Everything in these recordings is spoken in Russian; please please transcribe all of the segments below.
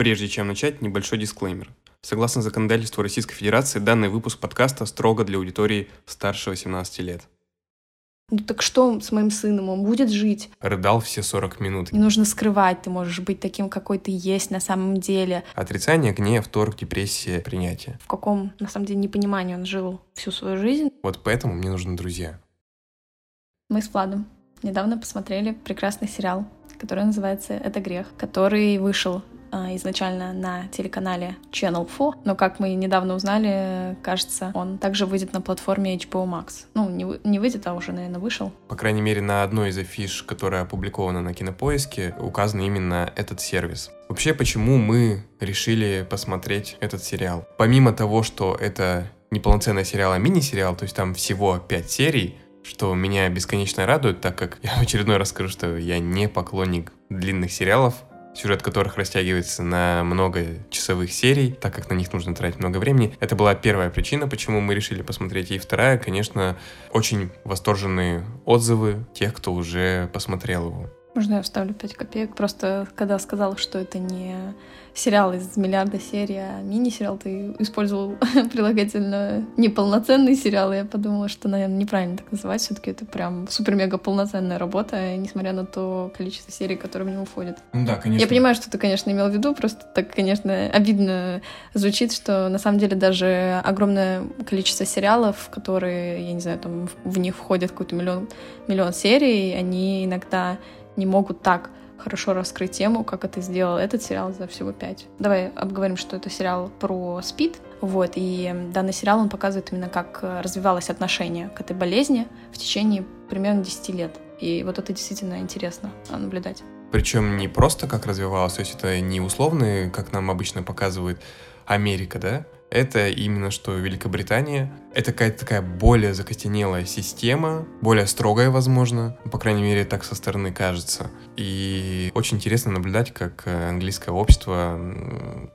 Прежде чем начать, небольшой дисклеймер. Согласно законодательству Российской Федерации, данный выпуск подкаста строго для аудитории старше 18 лет. Ну так что с моим сыном? Он будет жить? Рыдал все 40 минут. Не нужно скрывать, ты можешь быть таким, какой ты есть на самом деле. Отрицание, гнев, торг, депрессия, принятие. В каком, на самом деле, непонимании он жил всю свою жизнь. Вот поэтому мне нужны друзья. Мы с Владом недавно посмотрели прекрасный сериал, который называется «Это грех», который вышел изначально на телеканале Channel 4, но как мы недавно узнали, кажется, он также выйдет на платформе HBO Max. Ну, не, не выйдет, а уже, наверное, вышел. По крайней мере, на одной из афиш, которая опубликована на Кинопоиске, указан именно этот сервис. Вообще, почему мы решили посмотреть этот сериал? Помимо того, что это не полноценный сериал, а мини-сериал, то есть там всего 5 серий, что меня бесконечно радует, так как я в очередной раз скажу, что я не поклонник длинных сериалов, сюжет которых растягивается на много часовых серий, так как на них нужно тратить много времени. Это была первая причина, почему мы решили посмотреть. И вторая, конечно, очень восторженные отзывы тех, кто уже посмотрел его. Можно я вставлю 5 копеек? Просто когда сказал, что это не сериал из миллиарда серий, а мини-сериал, ты использовал прилагательно неполноценный сериал, и я подумала, что, наверное, неправильно так называть, все таки это прям супер-мега полноценная работа, несмотря на то количество серий, которые в него входят. Ну да, конечно. Я понимаю, что ты, конечно, имел в виду, просто так, конечно, обидно звучит, что на самом деле даже огромное количество сериалов, которые, я не знаю, там в них входит какой-то миллион, миллион серий, они иногда не могут так хорошо раскрыть тему, как это сделал этот сериал за всего пять. Давай обговорим, что это сериал про СПИД. Вот, и данный сериал, он показывает именно, как развивалось отношение к этой болезни в течение примерно 10 лет. И вот это действительно интересно наблюдать. Причем не просто как развивалось, то есть это не условные, как нам обычно показывает Америка, да? Это именно что Великобритания. Это какая-то такая более закостенелая система, более строгая, возможно, по крайней мере, так со стороны кажется. И очень интересно наблюдать, как э, английское общество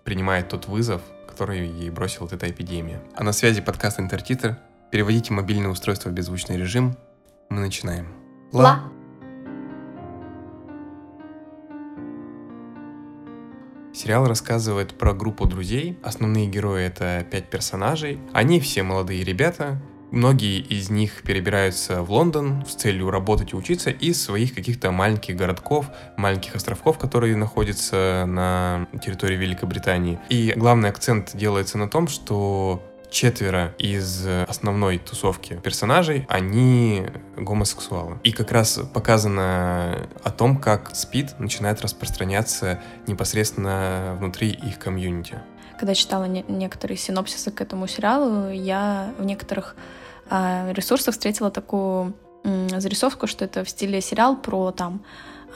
принимает тот вызов, который ей бросил вот эта эпидемия. А на связи подкаст Интертитр. Переводите мобильное устройство в беззвучный режим. Мы начинаем. Ла. Сериал рассказывает про группу друзей. Основные герои — это пять персонажей. Они все молодые ребята, Многие из них перебираются в Лондон с целью работать и учиться из своих каких-то маленьких городков, маленьких островков, которые находятся на территории Великобритании. И главный акцент делается на том, что четверо из основной тусовки персонажей, они гомосексуалы. И как раз показано о том, как СПИД начинает распространяться непосредственно внутри их комьюнити. Когда читала не- некоторые синопсисы к этому сериалу, я в некоторых э, ресурсах встретила такую зарисовку, что это в стиле сериал про там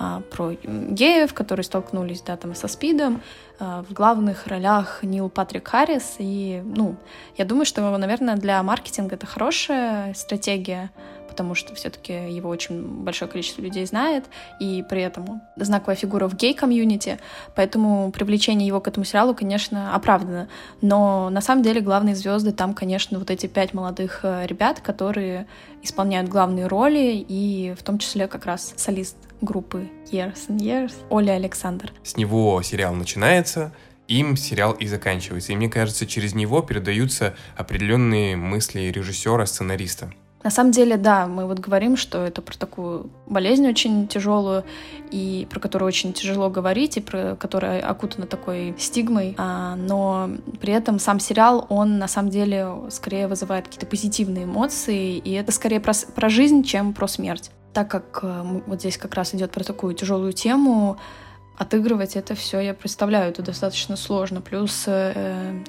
а, про геев, которые столкнулись, да, там, со СПИДом. А, в главных ролях Нил Патрик Харрис. И, ну, я думаю, что, наверное, для маркетинга это хорошая стратегия, потому что все-таки его очень большое количество людей знает, и при этом знаковая фигура в гей-комьюнити, поэтому привлечение его к этому сериалу, конечно, оправдано. Но на самом деле главные звезды там, конечно, вот эти пять молодых э, ребят, которые исполняют главные роли, и в том числе как раз солист группы Years and Years, Оля Александр. С него сериал начинается, им сериал и заканчивается. И мне кажется, через него передаются определенные мысли режиссера, сценариста. На самом деле, да, мы вот говорим, что это про такую болезнь очень тяжелую, и про которую очень тяжело говорить, и про которая окутана такой стигмой, а, но при этом сам сериал, он на самом деле скорее вызывает какие-то позитивные эмоции, и это скорее про, про жизнь, чем про смерть. Так как э, вот здесь как раз идет про такую тяжелую тему, отыгрывать это все, я представляю, это достаточно сложно. Плюс, э,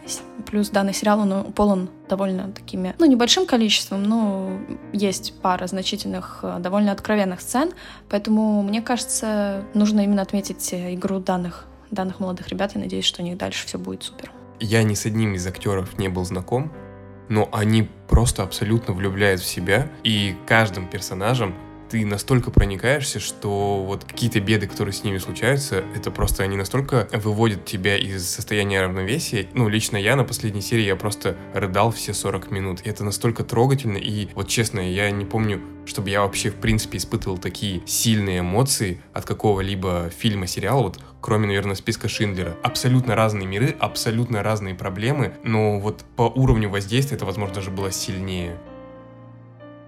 плюс данный сериал, он полон довольно такими, ну, небольшим количеством, но есть пара значительных, э, довольно откровенных сцен, поэтому, мне кажется, нужно именно отметить игру данных, данных молодых ребят, я надеюсь, что у них дальше все будет супер. Я ни с одним из актеров не был знаком, но они просто абсолютно влюбляют в себя, и каждым персонажем ты настолько проникаешься, что вот какие-то беды, которые с ними случаются, это просто они настолько выводят тебя из состояния равновесия. Ну, лично я на последней серии, я просто рыдал все 40 минут. Это настолько трогательно, и вот честно, я не помню, чтобы я вообще в принципе испытывал такие сильные эмоции от какого-либо фильма, сериала, вот кроме, наверное, списка Шиндлера. Абсолютно разные миры, абсолютно разные проблемы, но вот по уровню воздействия это, возможно, даже было сильнее.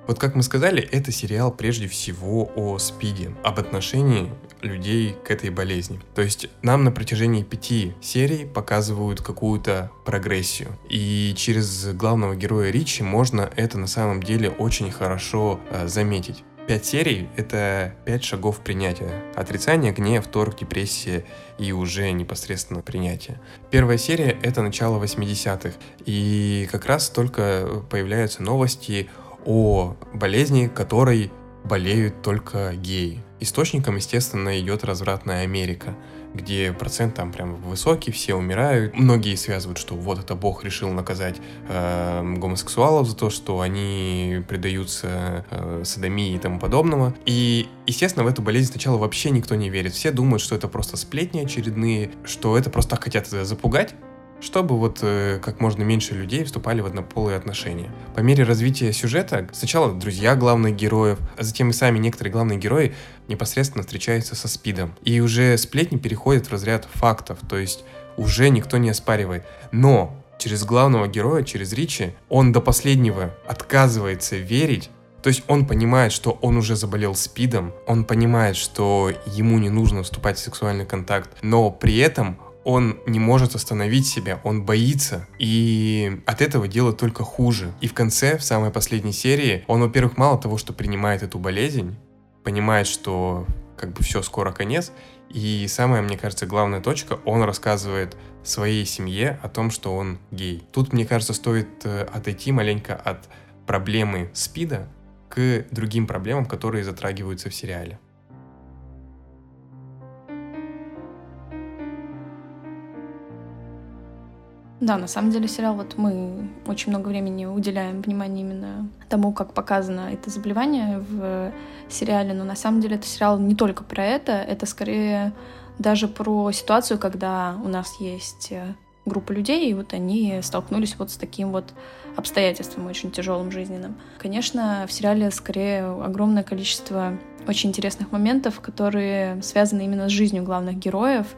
Вот как мы сказали, это сериал прежде всего о СПИДе, об отношении людей к этой болезни. То есть нам на протяжении пяти серий показывают какую-то прогрессию. И через главного героя Ричи можно это на самом деле очень хорошо э, заметить. Пять серий — это пять шагов принятия. Отрицание, гнев, торг, депрессия и уже непосредственно принятие. Первая серия — это начало 80-х. И как раз только появляются новости о болезни, которой болеют только геи. Источником, естественно, идет развратная Америка, где процент там прям высокий, все умирают. Многие связывают, что вот это Бог решил наказать э, гомосексуалов за то, что они предаются э, садомии и тому подобного. И, естественно, в эту болезнь сначала вообще никто не верит. Все думают, что это просто сплетни очередные, что это просто хотят запугать, чтобы вот э, как можно меньше людей вступали в однополые отношения. По мере развития сюжета сначала друзья главных героев, а затем и сами некоторые главные герои непосредственно встречаются со СПИДом. И уже сплетни переходят в разряд фактов, то есть уже никто не оспаривает. Но через главного героя, через Ричи, он до последнего отказывается верить то есть он понимает, что он уже заболел СПИДом, он понимает, что ему не нужно вступать в сексуальный контакт, но при этом он не может остановить себя, он боится, и от этого делает только хуже. И в конце, в самой последней серии, он, во-первых, мало того, что принимает эту болезнь, понимает, что как бы все, скоро конец, и самая, мне кажется, главная точка, он рассказывает своей семье о том, что он гей. Тут, мне кажется, стоит э, отойти маленько от проблемы СПИДа к другим проблемам, которые затрагиваются в сериале. Да, на самом деле сериал, вот мы очень много времени уделяем внимание именно тому, как показано это заболевание в сериале, но на самом деле это сериал не только про это, это скорее даже про ситуацию, когда у нас есть э, группа людей, и вот они столкнулись вот с таким вот обстоятельством очень тяжелым жизненным. Конечно, в сериале скорее огромное количество очень интересных моментов, которые связаны именно с жизнью главных героев,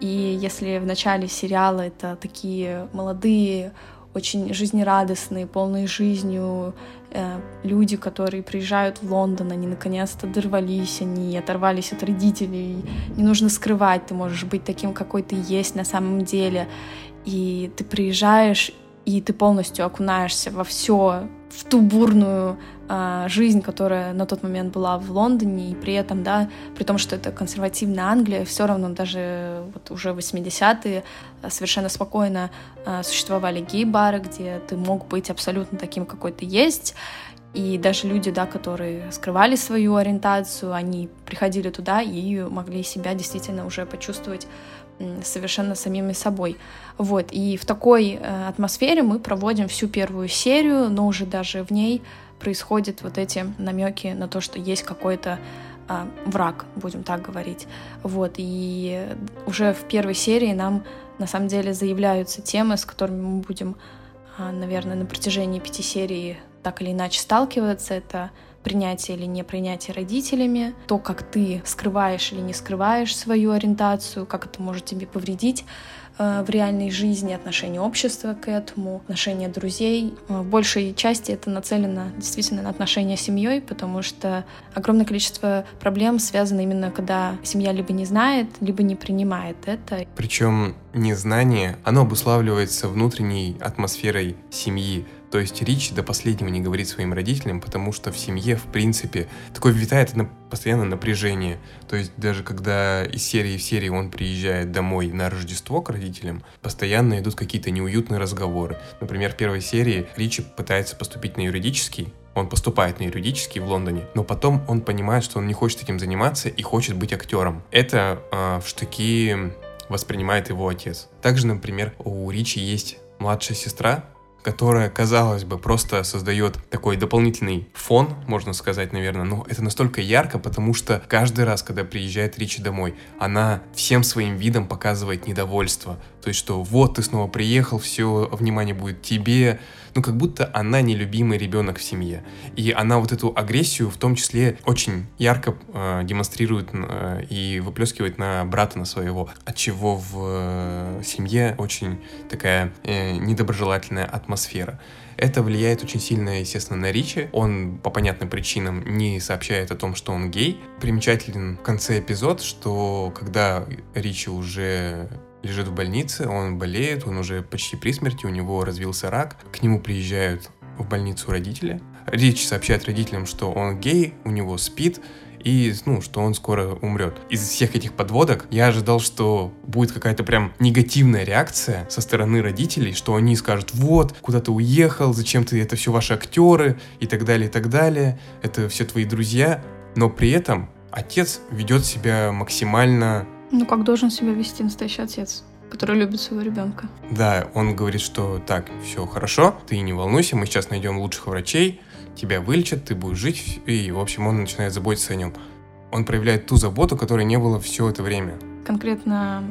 и если в начале сериала это такие молодые, очень жизнерадостные, полные жизнью э, люди, которые приезжают в Лондон, они наконец-то дорвались, они оторвались от родителей, не нужно скрывать, ты можешь быть таким, какой ты есть на самом деле, и ты приезжаешь, и ты полностью окунаешься во все, в ту бурную э, жизнь, которая на тот момент была в Лондоне, и при этом, да, при том, что это консервативная Англия, все равно даже вот уже 80-е а, совершенно спокойно э, существовали гей-бары, где ты мог быть абсолютно таким, какой ты есть, и даже люди, да, которые скрывали свою ориентацию, они приходили туда и могли себя действительно уже почувствовать совершенно самими собой. Вот, и в такой э, атмосфере мы проводим всю первую серию, но уже даже в ней происходят вот эти намеки на то, что есть какой-то э, враг, будем так говорить. Вот, и уже в первой серии нам на самом деле заявляются темы, с которыми мы будем, э, наверное, на протяжении пяти серий так или иначе сталкиваться. Это принятие или не принятие родителями, то, как ты скрываешь или не скрываешь свою ориентацию, как это может тебе повредить э, в реальной жизни, отношение общества к этому, отношения друзей. Э, в большей части это нацелено действительно на отношения с семьей, потому что огромное количество проблем связано именно, когда семья либо не знает, либо не принимает это. Причем незнание, оно обуславливается внутренней атмосферой семьи, то есть Ричи до последнего не говорит своим родителям, потому что в семье, в принципе, такое витает на, постоянно напряжение. То есть даже когда из серии в серии он приезжает домой на Рождество к родителям, постоянно идут какие-то неуютные разговоры. Например, в первой серии Ричи пытается поступить на юридический, он поступает на юридический в Лондоне, но потом он понимает, что он не хочет этим заниматься и хочет быть актером. Это э, в штыки воспринимает его отец. Также, например, у Ричи есть младшая сестра, которая, казалось бы, просто создает такой дополнительный фон, можно сказать, наверное, но это настолько ярко, потому что каждый раз, когда приезжает Ричи домой, она всем своим видом показывает недовольство. То есть, что вот ты снова приехал, все внимание будет тебе, ну как будто она нелюбимый ребенок в семье. И она вот эту агрессию в том числе очень ярко э, демонстрирует э, и выплескивает на брата на своего, от чего в э, семье очень такая э, недоброжелательная атмосфера. Это влияет очень сильно, естественно, на Ричи. Он по понятным причинам не сообщает о том, что он гей. Примечателен в конце эпизод, что когда Ричи уже лежит в больнице, он болеет, он уже почти при смерти, у него развился рак. К нему приезжают в больницу родители. Рич сообщает родителям, что он гей, у него спит, и, ну, что он скоро умрет. Из всех этих подводок я ожидал, что будет какая-то прям негативная реакция со стороны родителей, что они скажут, вот, куда ты уехал, зачем ты, это все ваши актеры, и так далее, и так далее, это все твои друзья. Но при этом отец ведет себя максимально ну, как должен себя вести настоящий отец? который любит своего ребенка. Да, он говорит, что так, все хорошо, ты не волнуйся, мы сейчас найдем лучших врачей, тебя вылечат, ты будешь жить, и, в общем, он начинает заботиться о нем. Он проявляет ту заботу, которой не было все это время. Конкретно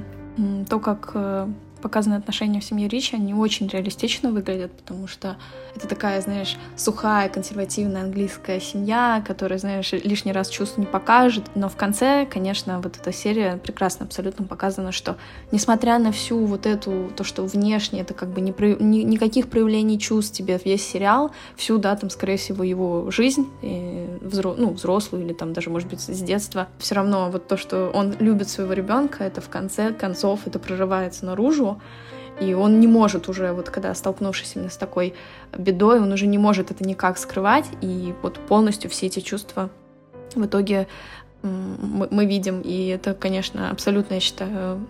то, как э, показаны отношения в семье Ричи, они очень реалистично выглядят, потому что это такая, знаешь, сухая, консервативная английская семья, которая, знаешь, лишний раз чувств не покажет. Но в конце, конечно, вот эта серия прекрасно абсолютно показана, что несмотря на всю вот эту, то, что внешне это как бы не, ни, никаких проявлений чувств тебе весь сериал, всю, да, там, скорее всего, его жизнь, взро, ну, взрослую или там даже, может быть, с детства, все равно вот то, что он любит своего ребенка, это в конце концов это прорывается наружу, и он не может уже, вот когда столкнувшись именно с такой бедой, он уже не может это никак скрывать, и вот полностью все эти чувства в итоге мы, мы видим, и это, конечно, абсолютно, я считаю,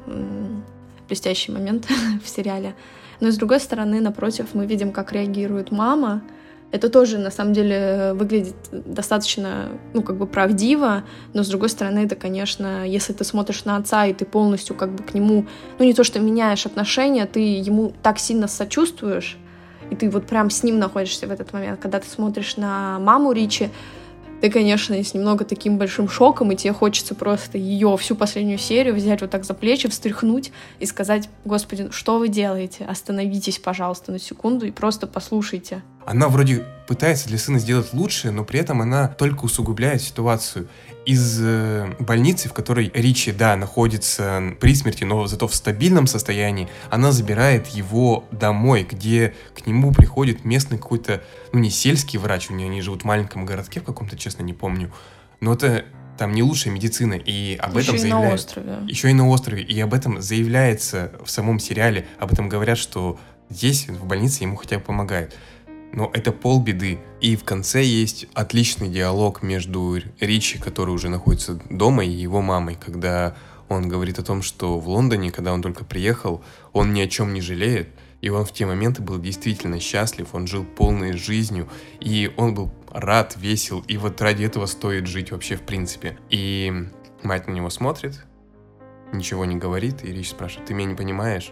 блестящий момент в сериале. Но с другой стороны, напротив, мы видим, как реагирует мама, это тоже, на самом деле, выглядит достаточно, ну, как бы правдиво, но, с другой стороны, это, конечно, если ты смотришь на отца, и ты полностью как бы к нему, ну, не то, что меняешь отношения, ты ему так сильно сочувствуешь, и ты вот прям с ним находишься в этот момент. Когда ты смотришь на маму Ричи, ты, конечно, есть немного таким большим шоком, и тебе хочется просто ее всю последнюю серию взять вот так за плечи, встряхнуть и сказать, господи, что вы делаете? Остановитесь, пожалуйста, на секунду и просто послушайте. Она вроде пытается для сына сделать лучше, но при этом она только усугубляет ситуацию из э, больницы, в которой Ричи, да, находится при смерти, но зато в стабильном состоянии, она забирает его домой, где к нему приходит местный какой-то, ну не сельский врач, у нее они живут в маленьком городке в каком-то, честно, не помню. Но это там не лучшая медицина, и об Еще этом заявляют... на острове. Еще и на острове, и об этом заявляется в самом сериале, об этом говорят, что здесь, в больнице, ему хотя бы помогают но это полбеды. И в конце есть отличный диалог между Ричи, который уже находится дома, и его мамой, когда он говорит о том, что в Лондоне, когда он только приехал, он ни о чем не жалеет, и он в те моменты был действительно счастлив, он жил полной жизнью, и он был рад, весел, и вот ради этого стоит жить вообще в принципе. И мать на него смотрит, ничего не говорит, и Рич спрашивает, ты меня не понимаешь?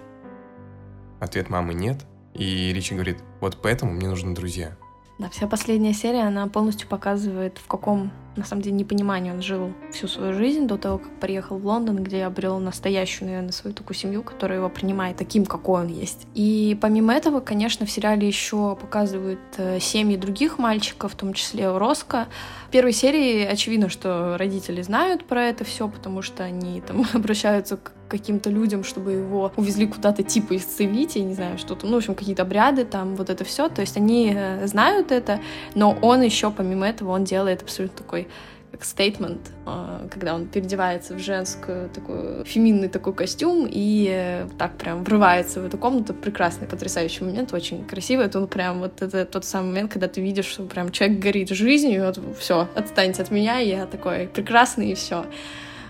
Ответ мамы нет – и Ричи говорит, вот поэтому мне нужны друзья. Да, вся последняя серия, она полностью показывает, в каком, на самом деле, непонимании он жил всю свою жизнь до того, как приехал в Лондон, где обрел настоящую, наверное, свою такую семью, которая его принимает таким, какой он есть. И помимо этого, конечно, в сериале еще показывают э, семьи других мальчиков, в том числе Роско. В первой серии очевидно, что родители знают про это все, потому что они там обращаются к каким-то людям, чтобы его увезли куда-то типа исцелить, я не знаю, что-то, ну, в общем, какие-то обряды, там, вот это все. То есть они э, знают это, но он еще, помимо этого, он делает абсолютно такой как стейтмент, э, когда он переодевается в женскую такой феминный такой костюм и э, так прям врывается в эту комнату. Прекрасный, потрясающий момент, очень красивый. Это он прям вот это тот самый момент, когда ты видишь, что прям человек горит жизнью, и вот все, отстаньте от меня, я такой прекрасный и все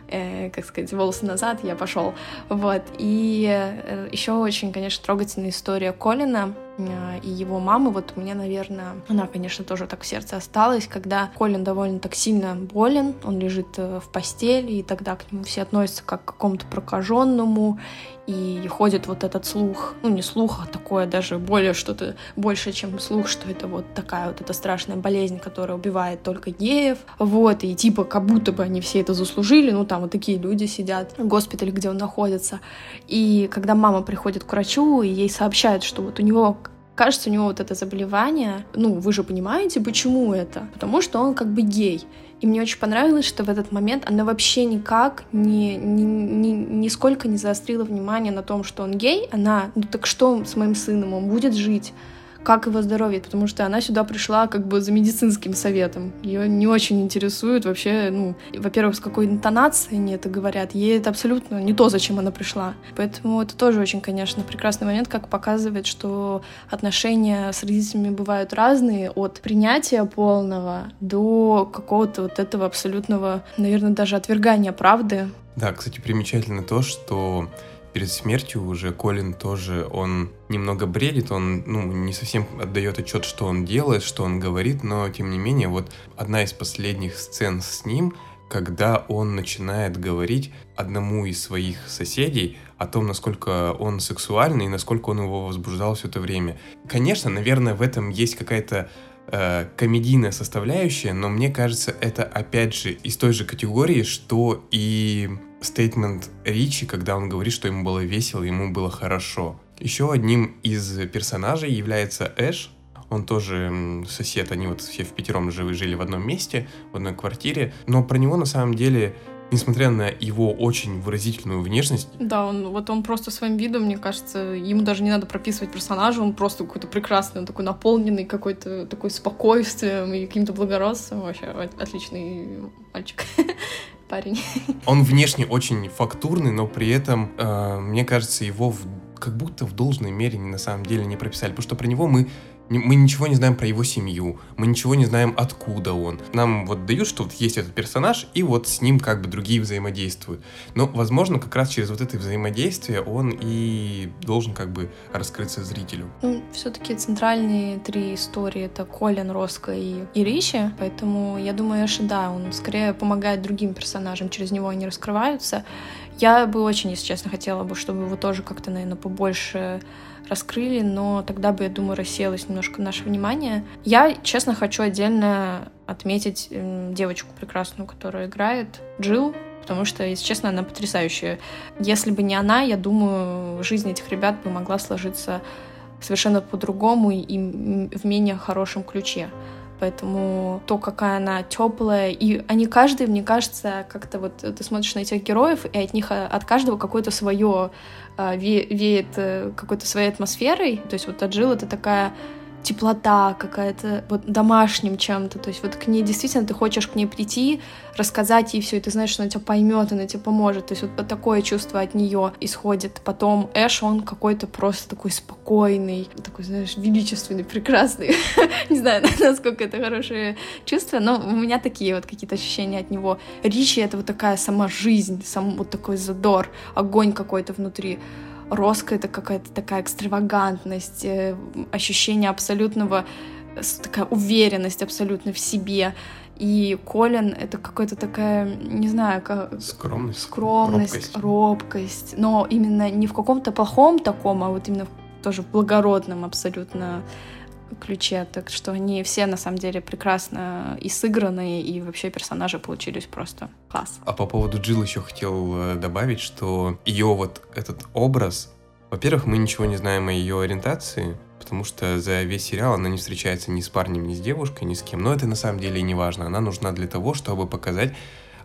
э, как сказать, волосы назад, я пошел. Вот. И э, еще очень, конечно, трогательная история Колина. э, и его мамы, вот у меня, наверное, она, конечно, тоже так в сердце осталась, когда Колин довольно так сильно болен, он лежит э, в постели, и тогда к нему все относятся как к какому-то прокаженному, и ходит вот этот слух, ну не слух, а такое даже более что-то больше, чем слух, что это вот такая вот эта страшная болезнь, которая убивает только геев, вот, и типа как будто бы они все это заслужили, ну там вот такие люди сидят в госпитале, где он находится, и когда мама приходит к врачу, и ей сообщают, что вот у него кажется, у него вот это заболевание, ну, вы же понимаете, почему это? Потому что он как бы гей. И мне очень понравилось, что в этот момент она вообще никак не, не, не, нисколько не заострила внимание на том, что он гей. Она, ну так что с моим сыном, он будет жить? Как его здоровье, потому что она сюда пришла как бы за медицинским советом. Ее не очень интересует вообще, ну, во-первых, с какой интонацией они это говорят. Ей это абсолютно не то, зачем она пришла. Поэтому это тоже очень, конечно, прекрасный момент, как показывает, что отношения с родителями бывают разные, от принятия полного до какого-то вот этого абсолютного, наверное, даже отвергания правды. Да, кстати, примечательно то, что перед смертью уже Колин тоже, он немного бредит, он, ну, не совсем отдает отчет, что он делает, что он говорит, но, тем не менее, вот одна из последних сцен с ним, когда он начинает говорить одному из своих соседей о том, насколько он сексуальный и насколько он его возбуждал все это время. Конечно, наверное, в этом есть какая-то э, комедийная составляющая, но мне кажется, это опять же из той же категории, что и стейтмент Ричи, когда он говорит, что ему было весело, ему было хорошо. Еще одним из персонажей является Эш. Он тоже сосед, они вот все в пятером жили, жили в одном месте, в одной квартире. Но про него на самом деле несмотря на его очень выразительную внешность. Да, он вот он просто своим видом, мне кажется, ему даже не надо прописывать персонажа, он просто какой-то прекрасный, он такой наполненный какой-то такой спокойствием и каким-то благородством. Вообще отличный мальчик. парень. Он внешне очень фактурный, но при этом, э, мне кажется, его в, как будто в должной мере на самом деле не прописали. Потому что про него мы мы ничего не знаем про его семью, мы ничего не знаем, откуда он. Нам вот дают, что вот есть этот персонаж, и вот с ним как бы другие взаимодействуют. Но, возможно, как раз через вот это взаимодействие он и должен как бы раскрыться зрителю. Ну, все-таки центральные три истории — это Колин, Роско и, и поэтому я думаю, что да, он скорее помогает другим персонажам, через него они раскрываются. Я бы очень, если честно, хотела бы, чтобы его тоже как-то, наверное, побольше раскрыли, но тогда бы, я думаю, рассеялось немножко наше внимание. Я, честно, хочу отдельно отметить девочку прекрасную, которая играет, Джилл, потому что, если честно, она потрясающая. Если бы не она, я думаю, жизнь этих ребят бы могла сложиться совершенно по-другому и в менее хорошем ключе. Поэтому то, какая она теплая, и они каждый, мне кажется, как-то вот ты смотришь на этих героев, и от них от каждого какое-то свое а, веет э, какой-то своей атмосферой. То есть вот Аджилл это такая теплота какая-то, вот домашним чем-то. То есть вот к ней действительно ты хочешь к ней прийти, рассказать ей все, и ты знаешь, что она тебя поймет, она тебе поможет. То есть вот такое чувство от нее исходит. Потом Эш, он какой-то просто такой спокойный, такой, знаешь, величественный, прекрасный. Не знаю, насколько это хорошее чувство, но у меня такие вот какие-то ощущения от него. Ричи — это вот такая сама жизнь, сам вот такой задор, огонь какой-то внутри. Роско — это какая-то такая экстравагантность, э, ощущение абсолютного, такая уверенность абсолютно в себе. И Колин — это какая-то такая, не знаю, как... Скромность. Скромность, робкость. робкость. Но именно не в каком-то плохом таком, а вот именно тоже в благородном абсолютно ключе, так что они все на самом деле прекрасно и сыграны, и вообще персонажи получились просто класс. А по поводу Джилл еще хотел э, добавить, что ее вот этот образ, во-первых, мы ничего не знаем о ее ориентации, потому что за весь сериал она не встречается ни с парнем, ни с девушкой, ни с кем. Но это на самом деле не важно. Она нужна для того, чтобы показать,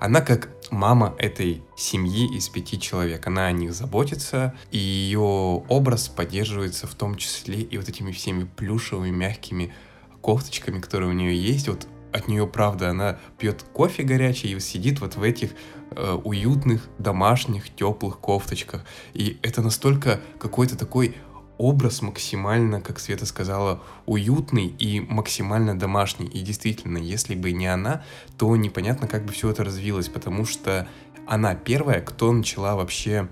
она как мама этой семьи из пяти человек. Она о них заботится, и ее образ поддерживается в том числе и вот этими всеми плюшевыми, мягкими кофточками, которые у нее есть. Вот от нее, правда, она пьет кофе горячий и сидит вот в этих э, уютных, домашних, теплых кофточках. И это настолько какой-то такой образ максимально, как Света сказала, уютный и максимально домашний. И действительно, если бы не она, то непонятно, как бы все это развилось, потому что она первая, кто начала вообще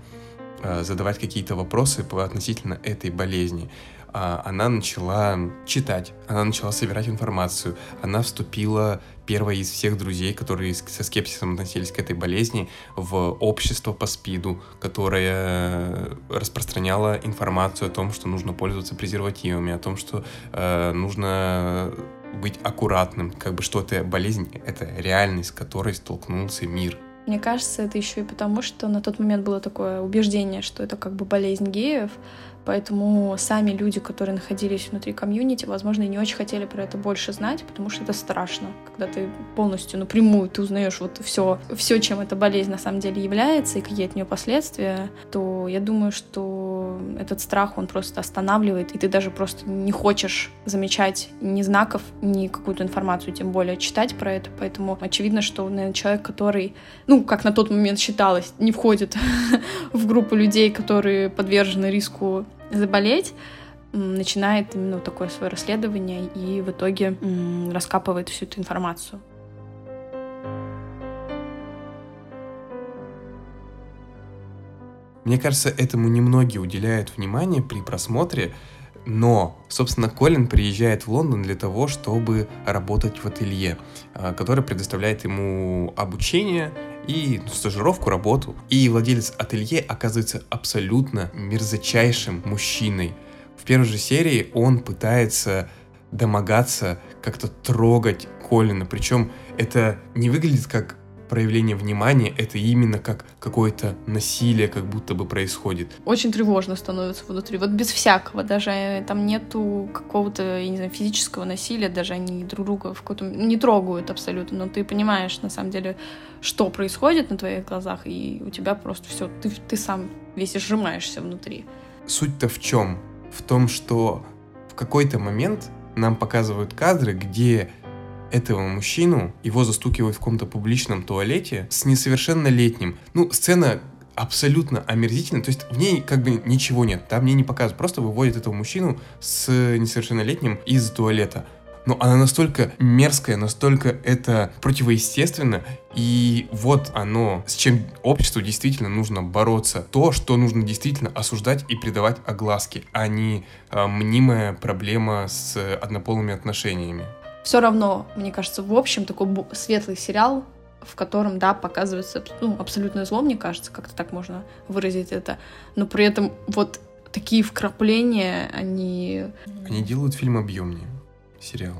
э, задавать какие-то вопросы по относительно этой болезни. А, она начала читать, она начала собирать информацию, она вступила первая из всех друзей, которые со скепсисом относились к этой болезни, в общество по СПИДу, которое распространяло информацию о том, что нужно пользоваться презервативами, о том, что э, нужно быть аккуратным, как бы что это болезнь, это реальность, с которой столкнулся мир. Мне кажется, это еще и потому, что на тот момент было такое убеждение, что это как бы болезнь геев, Поэтому сами люди, которые находились внутри комьюнити, возможно, и не очень хотели про это больше знать, потому что это страшно, когда ты полностью напрямую ты узнаешь вот все, все, чем эта болезнь на самом деле является и какие от нее последствия, то я думаю, что этот страх, он просто останавливает, и ты даже просто не хочешь замечать ни знаков, ни какую-то информацию, тем более читать про это. Поэтому очевидно, что, наверное, человек, который, ну, как на тот момент считалось, не входит в группу людей, которые подвержены риску заболеть, начинает именно такое свое расследование и в итоге раскапывает всю эту информацию. Мне кажется, этому немногие уделяют внимание при просмотре, но, собственно, Колин приезжает в Лондон для того, чтобы работать в ателье, а, который предоставляет ему обучение и ну, стажировку, работу. И владелец ателье оказывается абсолютно мерзочайшим мужчиной. В первой же серии он пытается домогаться, как-то трогать Колина. Причем это не выглядит как проявление внимания, это именно как какое-то насилие как будто бы происходит. Очень тревожно становится внутри, вот без всякого, даже э, там нету какого-то, я не знаю, физического насилия, даже они друг друга в каком-то не трогают абсолютно, но ты понимаешь на самом деле, что происходит на твоих глазах, и у тебя просто все, ты, ты сам весь сжимаешься внутри. Суть-то в чем? В том, что в какой-то момент нам показывают кадры, где этого мужчину, его застукивают в каком-то публичном туалете с несовершеннолетним. Ну, сцена абсолютно омерзительная, то есть в ней как бы ничего нет, там мне не показывают, просто выводят этого мужчину с несовершеннолетним из туалета. Но она настолько мерзкая, настолько это противоестественно, и вот оно, с чем обществу действительно нужно бороться. То, что нужно действительно осуждать и придавать огласки, а не а, мнимая проблема с однополыми отношениями все равно, мне кажется, в общем, такой светлый сериал, в котором, да, показывается ну, абсолютное зло, мне кажется, как-то так можно выразить это, но при этом вот такие вкрапления, они... Они делают фильм объемнее, сериал.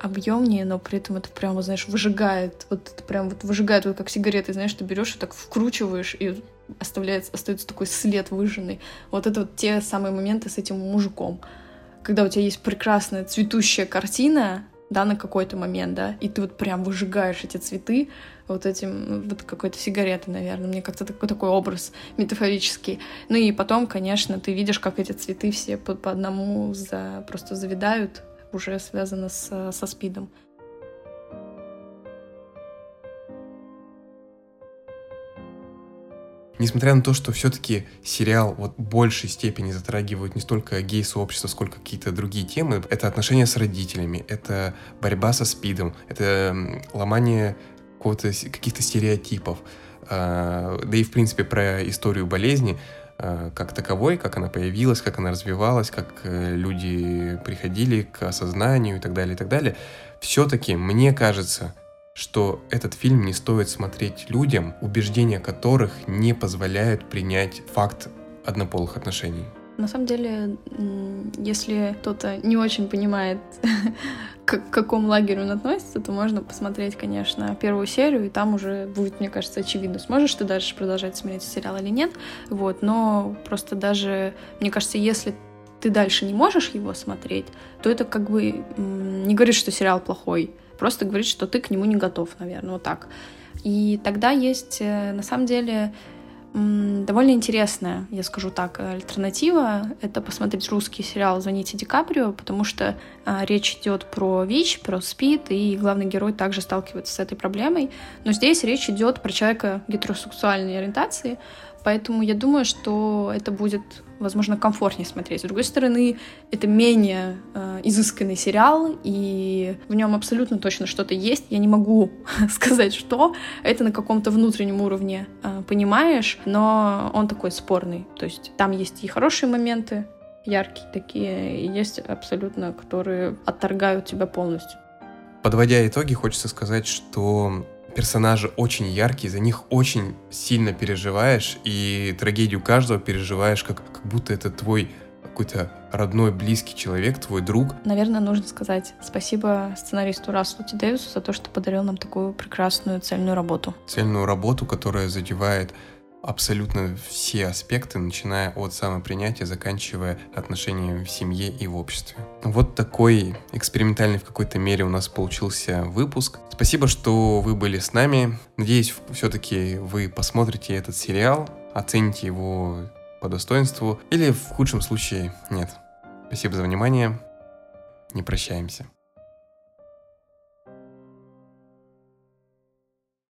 Объемнее, но при этом это прямо, знаешь, выжигает, вот это прям вот выжигает, вот как сигареты, знаешь, ты берешь и так вкручиваешь, и оставляется, остается такой след выжженный. Вот это вот те самые моменты с этим мужиком. Когда у тебя есть прекрасная цветущая картина, да, на какой-то момент, да, и ты вот прям выжигаешь эти цветы вот этим, вот какой-то сигаретой, наверное, мне как-то такой, такой образ метафорический. Ну и потом, конечно, ты видишь, как эти цветы все по, по одному за, просто завидают, уже связано с, со спидом. Несмотря на то, что все-таки сериал вот в большей степени затрагивает не столько гей-сообщество, сколько какие-то другие темы, это отношения с родителями, это борьба со спидом, это ломание каких-то стереотипов, а, да и, в принципе, про историю болезни, а, как таковой, как она появилась, как она развивалась, как э, люди приходили к осознанию и так далее, и так далее. Все-таки, мне кажется, что этот фильм не стоит смотреть людям, убеждения которых не позволяют принять факт однополых отношений. На самом деле, если кто-то не очень понимает, к какому лагерю он относится, то можно посмотреть, конечно, первую серию, и там уже будет, мне кажется, очевидно, сможешь ты дальше продолжать смотреть сериал или нет. Вот, но просто даже, мне кажется, если ты дальше не можешь его смотреть, то это как бы не говорит, что сериал плохой просто говорит, что ты к нему не готов, наверное, вот так. И тогда есть, э, на самом деле, довольно интересная, я скажу так, альтернатива. Это посмотреть русский сериал «Звоните Ди Каприо», потому что а, речь идет про ВИЧ, про СПИД, и главный герой также сталкивается с этой проблемой. Но здесь речь идет про человека гетеросексуальной ориентации, Поэтому я думаю, что это будет, возможно, комфортнее смотреть. С другой стороны, это менее э, изысканный сериал, и в нем абсолютно точно что-то есть. Я не могу сказать, что. Это на каком-то внутреннем уровне э, понимаешь, но он такой спорный. То есть там есть и хорошие моменты, яркие такие, и есть абсолютно, которые отторгают тебя полностью. Подводя итоги, хочется сказать, что персонажи очень яркие, за них очень сильно переживаешь, и трагедию каждого переживаешь, как, как будто это твой какой-то родной, близкий человек, твой друг. Наверное, нужно сказать спасибо сценаристу Расселу Дэвису за то, что подарил нам такую прекрасную цельную работу. Цельную работу, которая задевает абсолютно все аспекты, начиная от самопринятия, заканчивая отношениями в семье и в обществе. Вот такой экспериментальный в какой-то мере у нас получился выпуск. Спасибо, что вы были с нами. Надеюсь, все-таки вы посмотрите этот сериал, оцените его по достоинству или в худшем случае нет. Спасибо за внимание. Не прощаемся.